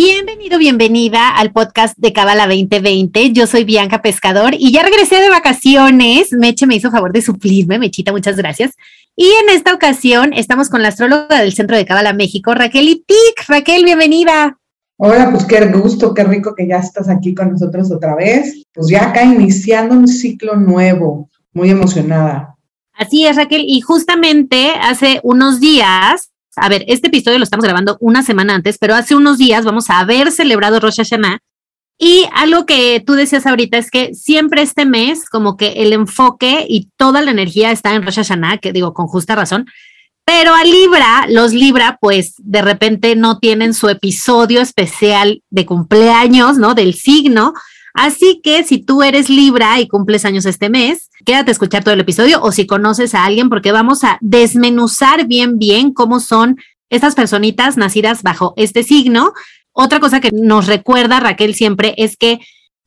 Bienvenido, bienvenida al podcast de Cabala 2020. Yo soy Bianca Pescador y ya regresé de vacaciones. Meche me hizo favor de suplirme, Mechita, muchas gracias. Y en esta ocasión estamos con la astróloga del Centro de Cabala México, Raquel Itik. Raquel, bienvenida. Hola, pues qué gusto, qué rico que ya estás aquí con nosotros otra vez. Pues ya acá iniciando un ciclo nuevo, muy emocionada. Así es, Raquel. Y justamente hace unos días a ver, este episodio lo estamos grabando una semana antes, pero hace unos días vamos a haber celebrado Rosh Hashanah. Y algo que tú decías ahorita es que siempre este mes, como que el enfoque y toda la energía está en Rosh Hashanah, que digo con justa razón, pero a Libra, los Libra, pues de repente no tienen su episodio especial de cumpleaños, ¿no? Del signo. Así que si tú eres Libra y cumples años este mes, quédate a escuchar todo el episodio o si conoces a alguien, porque vamos a desmenuzar bien, bien cómo son estas personitas nacidas bajo este signo. Otra cosa que nos recuerda Raquel siempre es que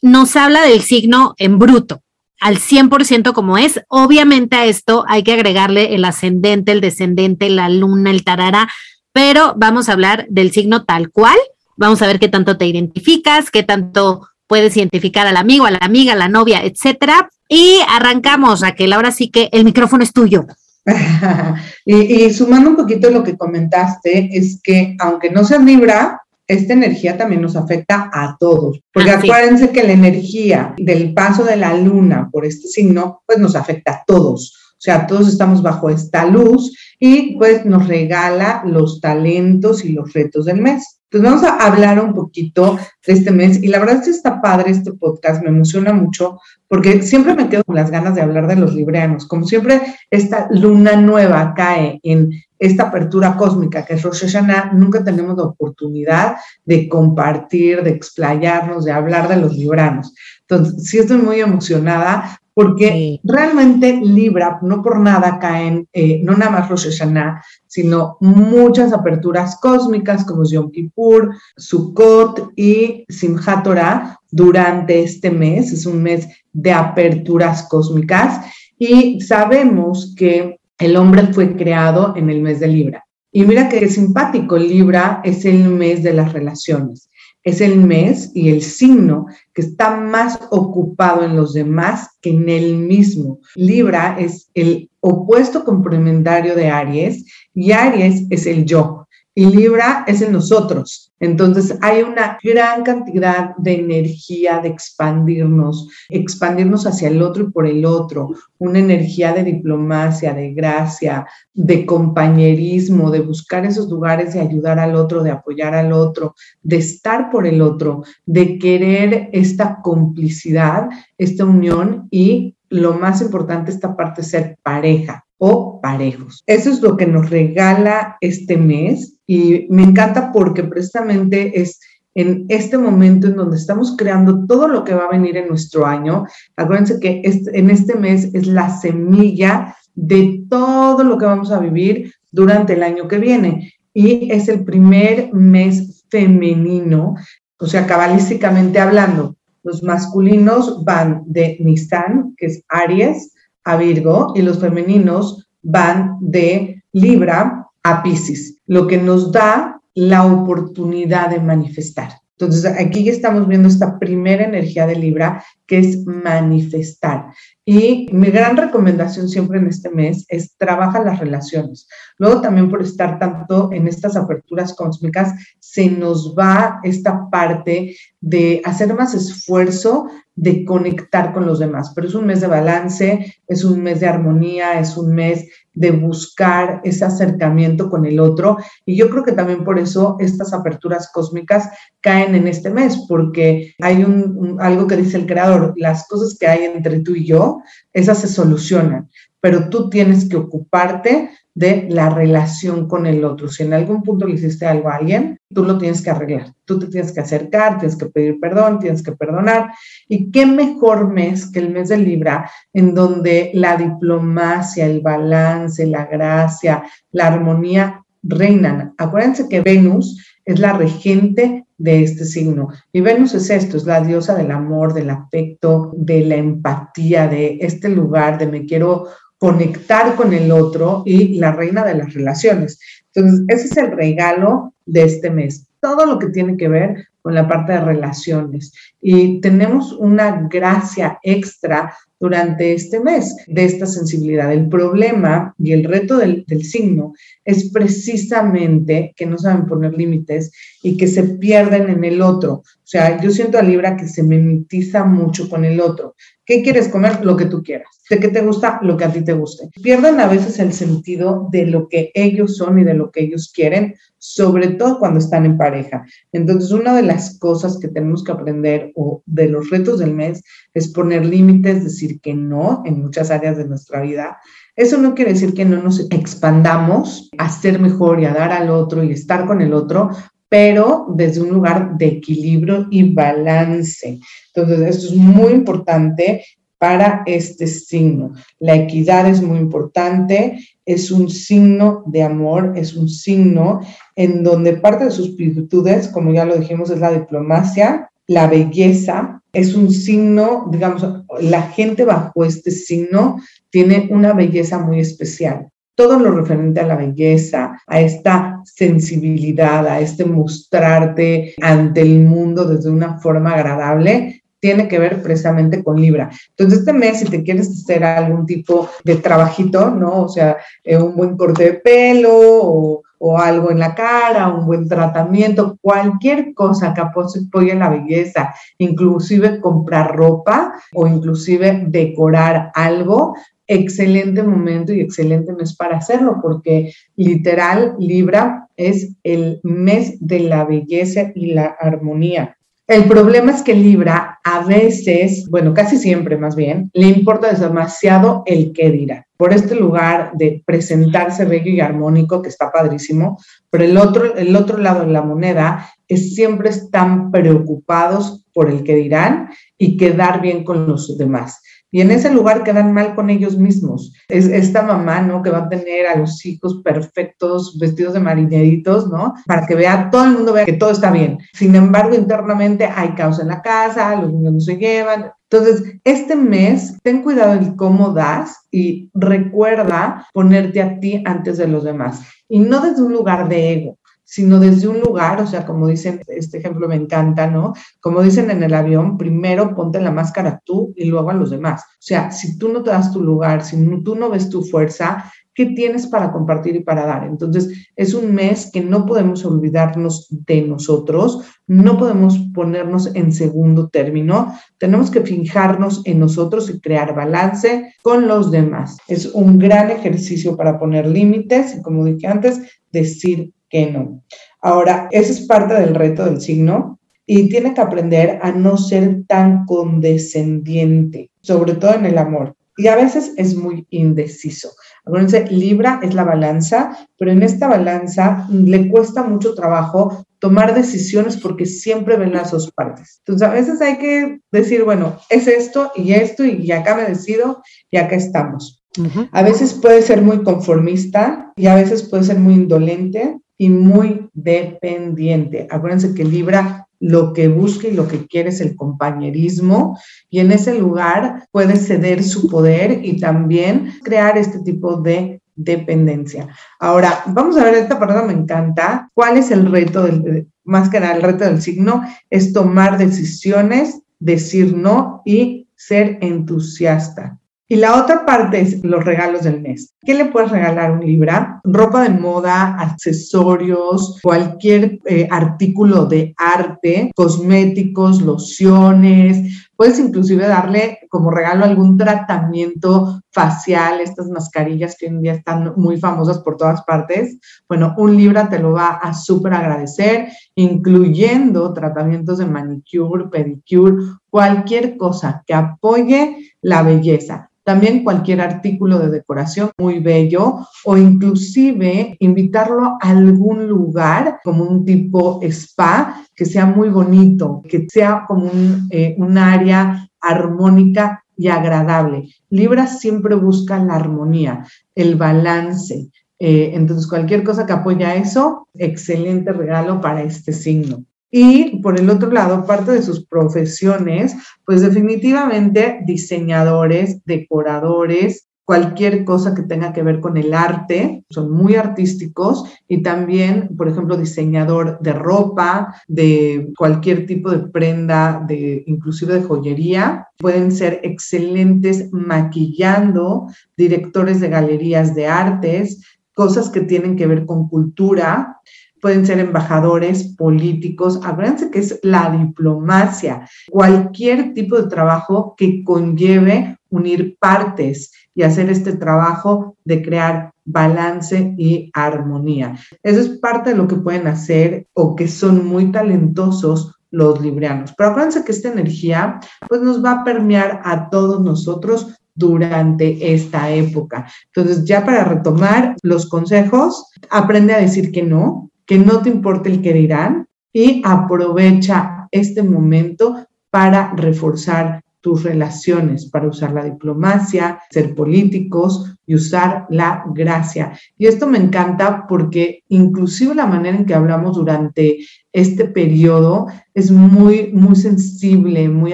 nos habla del signo en bruto, al 100% como es. Obviamente a esto hay que agregarle el ascendente, el descendente, la luna, el tarara, pero vamos a hablar del signo tal cual. Vamos a ver qué tanto te identificas, qué tanto puedes identificar al amigo, a la amiga, a la novia, etcétera. Y arrancamos, Raquel. Ahora sí que el micrófono es tuyo. y, sumando un poquito lo que comentaste, es que aunque no sea Libra, esta energía también nos afecta a todos. Porque acuérdense que la energía del paso de la luna por este signo, pues nos afecta a todos. O sea, todos estamos bajo esta luz y pues nos regala los talentos y los retos del mes. Pues vamos a hablar un poquito de este mes y la verdad es que está padre este podcast, me emociona mucho porque siempre me quedo con las ganas de hablar de los librianos. Como siempre, esta luna nueva cae en esta apertura cósmica que es Rosh Hashanah, nunca tenemos la oportunidad de compartir, de explayarnos, de hablar de los libranos. Entonces, sí estoy muy emocionada porque realmente Libra, no por nada caen, eh, no nada más Rosh Hashanah, sino muchas aperturas cósmicas como Yom Kippur, Sukkot y Simchat Torah durante este mes. Es un mes de aperturas cósmicas y sabemos que el hombre fue creado en el mes de Libra. Y mira que simpático, Libra es el mes de las relaciones es el mes y el signo que está más ocupado en los demás que en él mismo. Libra es el opuesto complementario de Aries y Aries es el yo y Libra es el nosotros. Entonces hay una gran cantidad de energía de expandirnos, expandirnos hacia el otro y por el otro, una energía de diplomacia, de gracia, de compañerismo, de buscar esos lugares de ayudar al otro, de apoyar al otro, de estar por el otro, de querer esta complicidad, esta unión y lo más importante, esta parte, ser pareja o parejos. Eso es lo que nos regala este mes y me encanta porque precisamente es en este momento en donde estamos creando todo lo que va a venir en nuestro año. Acuérdense que en este mes es la semilla de todo lo que vamos a vivir durante el año que viene. Y es el primer mes femenino, o sea, cabalísticamente hablando. Los masculinos van de Nisan, que es Aries, a Virgo, y los femeninos van de Libra a Pisces, lo que nos da la oportunidad de manifestar. Entonces, aquí estamos viendo esta primera energía de Libra, que es manifestar. Y mi gran recomendación siempre en este mes es trabajar las relaciones. Luego también por estar tanto en estas aperturas cósmicas, se nos va esta parte de hacer más esfuerzo de conectar con los demás. Pero es un mes de balance, es un mes de armonía, es un mes de buscar ese acercamiento con el otro. Y yo creo que también por eso estas aperturas cósmicas caen en este mes, porque hay un, algo que dice el creador, las cosas que hay entre tú y yo, esas se solucionan. Pero tú tienes que ocuparte de la relación con el otro. Si en algún punto le hiciste algo a alguien, tú lo tienes que arreglar. Tú te tienes que acercar, tienes que pedir perdón, tienes que perdonar. Y qué mejor mes que el mes de Libra, en donde la diplomacia, el balance, la gracia, la armonía reinan. Acuérdense que Venus es la regente de este signo. Y Venus es esto, es la diosa del amor, del afecto, de la empatía, de este lugar, de me quiero conectar con el otro y la reina de las relaciones. Entonces, ese es el regalo de este mes. Todo lo que tiene que ver con la parte de relaciones. Y tenemos una gracia extra durante este mes de esta sensibilidad. El problema y el reto del, del, signo es precisamente que no saben poner límites y que se pierden en el otro. O sea, yo siento a Libra que se mimetiza mucho con el otro. ¿Qué quieres comer? Lo que tú quieras. ¿De qué te gusta? Lo que a ti te guste. Pierden a veces el sentido de lo que ellos son y de lo que ellos quieren, sobre todo cuando están en pareja. Entonces, una de las cosas que tenemos que aprender o de los retos del mes es poner límites, decir que no en muchas áreas de nuestra vida. Eso no quiere decir que no nos expandamos a ser mejor y a dar al otro y estar con el otro, pero desde un lugar de equilibrio y balance. Entonces, esto es muy importante para este signo. La equidad es muy importante, es un signo de amor, es un signo en donde parte de sus virtudes, como ya lo dijimos, es la diplomacia, la belleza, es un signo, digamos, la gente bajo este signo tiene una belleza muy especial todo lo referente a la belleza, a esta sensibilidad, a este mostrarte ante el mundo desde una forma agradable, tiene que ver precisamente con Libra. Entonces, este mes, si te quieres hacer algún tipo de trabajito, ¿no? O sea, eh, un buen corte de pelo o, algo en la cara, un buen tratamiento, cualquier cosa que apoye la belleza, inclusive comprar ropa o inclusive decorar algo, excelente momento y excelente mes para hacerlo, porque literal Libra es el mes de la belleza y la armonía. El problema es que Libra a veces, bueno, casi siempre más bien, le importa demasiado el qué dirá. Por este lugar de presentarse bello y armónico, que está padrísimo, pero el otro, el otro lado de la moneda es siempre están preocupados por el que dirán y quedar bien con los demás. Y en ese lugar quedan mal con ellos mismos. Es esta mamá, ¿no? Que va a tener a los hijos perfectos, vestidos de marineritos, ¿no? Para que vea, todo el mundo vea que todo está bien. Sin embargo, internamente hay caos en la casa, los niños no se llevan. Entonces, este mes, ten cuidado en cómo das y recuerda ponerte a ti antes de los demás. Y no desde un lugar de ego, sino desde un lugar, o sea, como dicen, este ejemplo me encanta, ¿no? Como dicen en el avión, primero ponte la máscara tú y luego a los demás. O sea, si tú no te das tu lugar, si tú no ves tu fuerza, ¿qué tienes para compartir y para dar? Entonces, es un mes que no podemos olvidarnos de nosotros, no podemos ponernos en segundo término, tenemos que fijarnos en nosotros y crear balance con los demás. Es un gran ejercicio para poner límites y, como dije antes, decir que no. Ahora, ese es parte del reto del signo y tiene que aprender a no ser tan condescendiente, sobre todo en el amor. Y a veces es muy indeciso. Acuérdense, Libra es la balanza, pero en esta balanza le cuesta mucho trabajo tomar decisiones porque siempre ven las dos partes. Entonces, a veces hay que decir, bueno, es esto y esto y acá me decido y acá estamos. A veces puede ser muy conformista y a veces puede ser muy indolente y muy dependiente. Acuérdense que Libra lo que busca y lo que quiere es el compañerismo y en ese lugar puede ceder su poder y también crear este tipo de dependencia. Ahora, vamos a ver, esta palabra me encanta. ¿Cuál es el reto del, más que nada el reto del signo? Es tomar decisiones, decir no y ser entusiasta. Y la otra parte es los regalos del mes. ¿Qué le puedes regalar un Libra? Ropa de moda, accesorios, cualquier eh, artículo de arte, cosméticos, lociones. Puedes inclusive darle como regalo algún tratamiento facial, estas mascarillas que hoy en día están muy famosas por todas partes. Bueno, un Libra te lo va a súper agradecer, incluyendo tratamientos de manicure, pedicure, cualquier cosa que apoye la belleza también cualquier artículo de decoración muy bello o inclusive invitarlo a algún lugar como un tipo spa que sea muy bonito, que sea como un, eh, un área armónica y agradable. Libra siempre busca la armonía, el balance. Eh, entonces, cualquier cosa que apoya eso, excelente regalo para este signo. Y por el otro lado, parte de sus profesiones, pues definitivamente diseñadores, decoradores, cualquier cosa que tenga que ver con el arte, son muy artísticos. Y también, por ejemplo, diseñador de ropa, de cualquier tipo de prenda, de inclusive de joyería, pueden ser excelentes maquillando, directores de galerías de artes, cosas que tienen que ver con cultura, pueden ser embajadores, políticos. Acuérdense que es la diplomacia, cualquier tipo de trabajo que conlleve unir partes y hacer este trabajo de crear balance y armonía. Eso es parte de lo que pueden hacer o que son muy talentosos los librianos. Pero acuérdense que esta energía pues nos va a permear a todos nosotros durante esta época. Entonces, ya para retomar los consejos, aprende a decir que no, que no te importe el que dirán y aprovecha este momento para reforzar tus relaciones, para usar la diplomacia, ser políticos y usar la gracia. Y esto me encanta porque inclusive la manera en que hablamos durante este periodo es muy, muy sensible, muy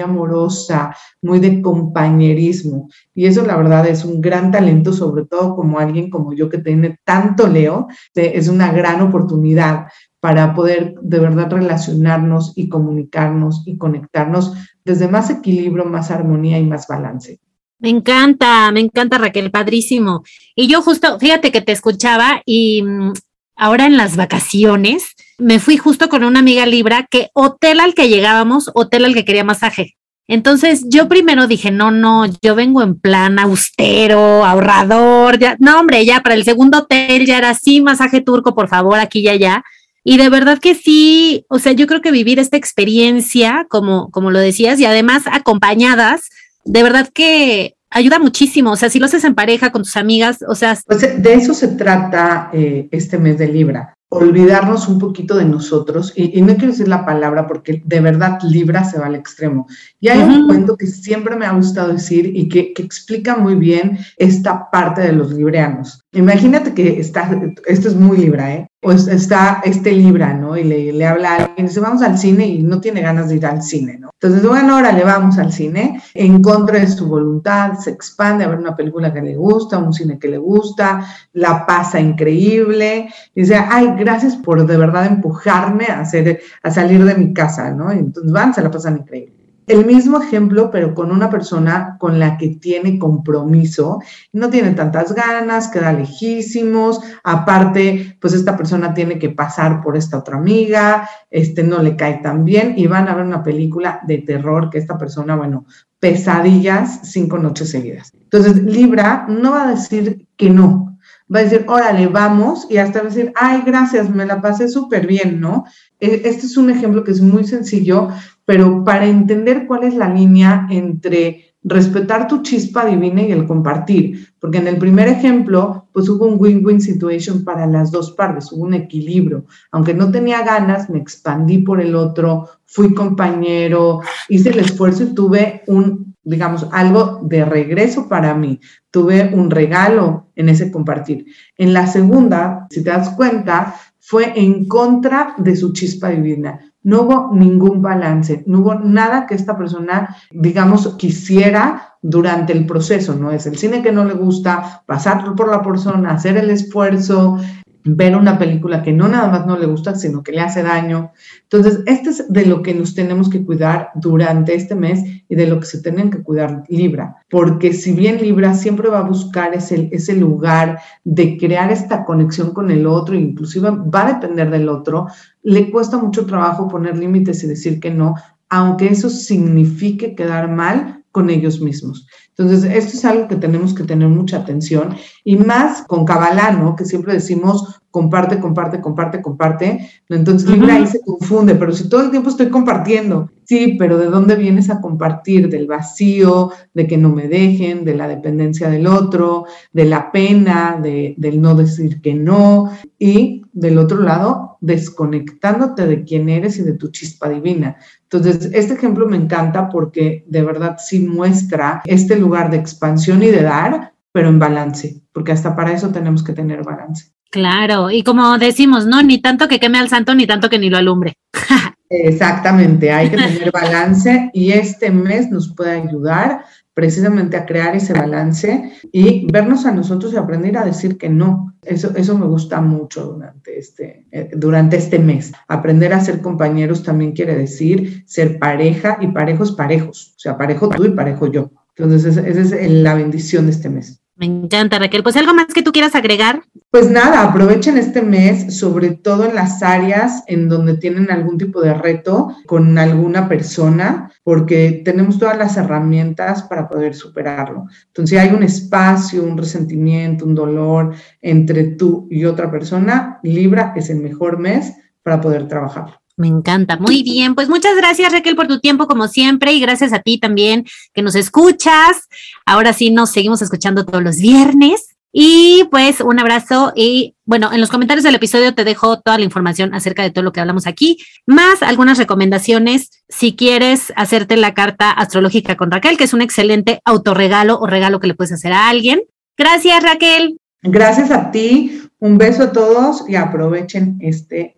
amorosa, muy de compañerismo. Y eso la verdad es un gran talento, sobre todo como alguien como yo que tiene tanto Leo, es una gran oportunidad para poder de verdad relacionarnos y comunicarnos y conectarnos desde más equilibrio, más armonía y más balance. Me encanta, me encanta Raquel, padrísimo. Y yo justo, fíjate que te escuchaba y mm, ahora en las vacaciones me fui justo con una amiga Libra que hotel al que llegábamos, hotel al que quería masaje. Entonces yo primero dije, no, no, yo vengo en plan austero, ahorrador, ya, no hombre, ya para el segundo hotel ya era así, masaje turco, por favor, aquí ya, ya. Y de verdad que sí, o sea, yo creo que vivir esta experiencia, como, como lo decías, y además acompañadas, de verdad que ayuda muchísimo. O sea, si lo haces en pareja con tus amigas, o sea. Pues de eso se trata eh, este mes de Libra. Olvidarnos un poquito de nosotros, y, no quiero decir la palabra porque de verdad Libra se va al extremo. Y hay un cuento que siempre me ha gustado decir y que, que explica muy bien esta parte de los libreanos. Imagínate que está, esto es muy Libra, ¿eh? Pues está este Libra, ¿no? Y le, habla a alguien, dice, vamos al cine y no tiene ganas de ir al cine, ¿no? Entonces, bueno, ahora le vamos al cine, en contra de su voluntad, se expande a ver una película que le gusta, un cine que le gusta, la pasa increíble, y dice, ay, gracias por de verdad empujarme a, hacer, a salir de mi casa, ¿no? Y entonces van, se la pasan increíble el mismo ejemplo, pero con una persona con la que tiene compromiso, no tiene tantas ganas, queda lejísimos, aparte, pues esta persona tiene que pasar por esta otra amiga, este no le cae tan bien y van a ver una película de terror que esta persona, bueno, pesadillas cinco noches seguidas. Entonces, Libra no va a decir que no, va a decir, órale, vamos, y hasta va a decir, ay, gracias, me la pasé súper bien, ¿no? E, este es un ejemplo que es muy sencillo, pero para entender cuál es la línea entre respetar tu chispa divina y el compartir, porque en el primer ejemplo, pues hubo un win-win situation para las dos partes, hubo un equilibrio. Aunque no tenía ganas, me expandí por el otro, fui compañero, hice el esfuerzo y tuve un, digamos, algo de regreso para mí, tuve un regalo en ese compartir. En la segunda, si te das cuenta, fue en contra de su chispa divina no hubo ningún balance, no hubo nada que esta persona, digamos, quisiera durante el proceso, ¿no? Es el cine que no le gusta, pasar por la persona, hacer el esfuerzo, ver una película que no nada más no le gusta, sino que le hace daño. Entonces, este es de lo que nos tenemos que cuidar durante este mes y de lo que se tienen que cuidar Libra, porque si bien Libra siempre va a buscar ese, ese lugar de crear esta conexión con el otro, inclusive va a depender del otro, le cuesta mucho trabajo poner límites y decir que no, aunque eso signifique quedar mal con ellos mismos. Entonces, esto es algo que tenemos que tener mucha atención y más con Kabbalah, ¿no? Que siempre decimos comparte, comparte, comparte, comparte. Entonces, Libra ahí se confunde, pero si todo el tiempo estoy compartiendo, Sí, pero ¿de dónde vienes a compartir? Del vacío, de que no me dejen, de la dependencia del otro, de la pena, de, del no decir que no. Y del otro lado, desconectándote de quién eres y de tu chispa divina. Entonces, este ejemplo me encanta porque de verdad sí muestra este lugar de expansión y de dar, pero en balance, porque hasta para eso tenemos que tener balance. Claro, y como decimos, no, ni tanto que queme al santo, ni tanto que ni lo alumbre. Exactamente, hay que tener balance y este mes nos puede ayudar precisamente a crear ese balance y vernos a nosotros y aprender a decir que no. Eso, eso me gusta mucho durante este, eh, durante este mes. Aprender a ser compañeros también quiere decir ser pareja y parejos parejos, o sea, parejo tú y parejo yo. Entonces, esa es la bendición de este mes. Me encanta, Raquel. Pues algo más que tú quieras agregar. Pues nada, aprovechen este mes, sobre todo en las áreas en donde tienen algún tipo de reto con alguna persona, porque tenemos todas las herramientas para poder superarlo. Entonces, hay un espacio, un resentimiento, un dolor entre tú y otra persona, Libra es el mejor mes para poder trabajarlo. Me encanta. Muy bien. Pues muchas gracias, Raquel, por tu tiempo, como siempre, y gracias a ti también que nos escuchas. Ahora sí nos seguimos escuchando todos los viernes. Y pues un abrazo y bueno, en los comentarios del episodio te dejo toda la información acerca de todo lo que hablamos aquí, más algunas recomendaciones si quieres hacerte la carta astrológica con Raquel, que es un excelente autorregalo o regalo que le puedes hacer a alguien. Gracias, Raquel. Gracias a ti. Un beso a todos y aprovechen este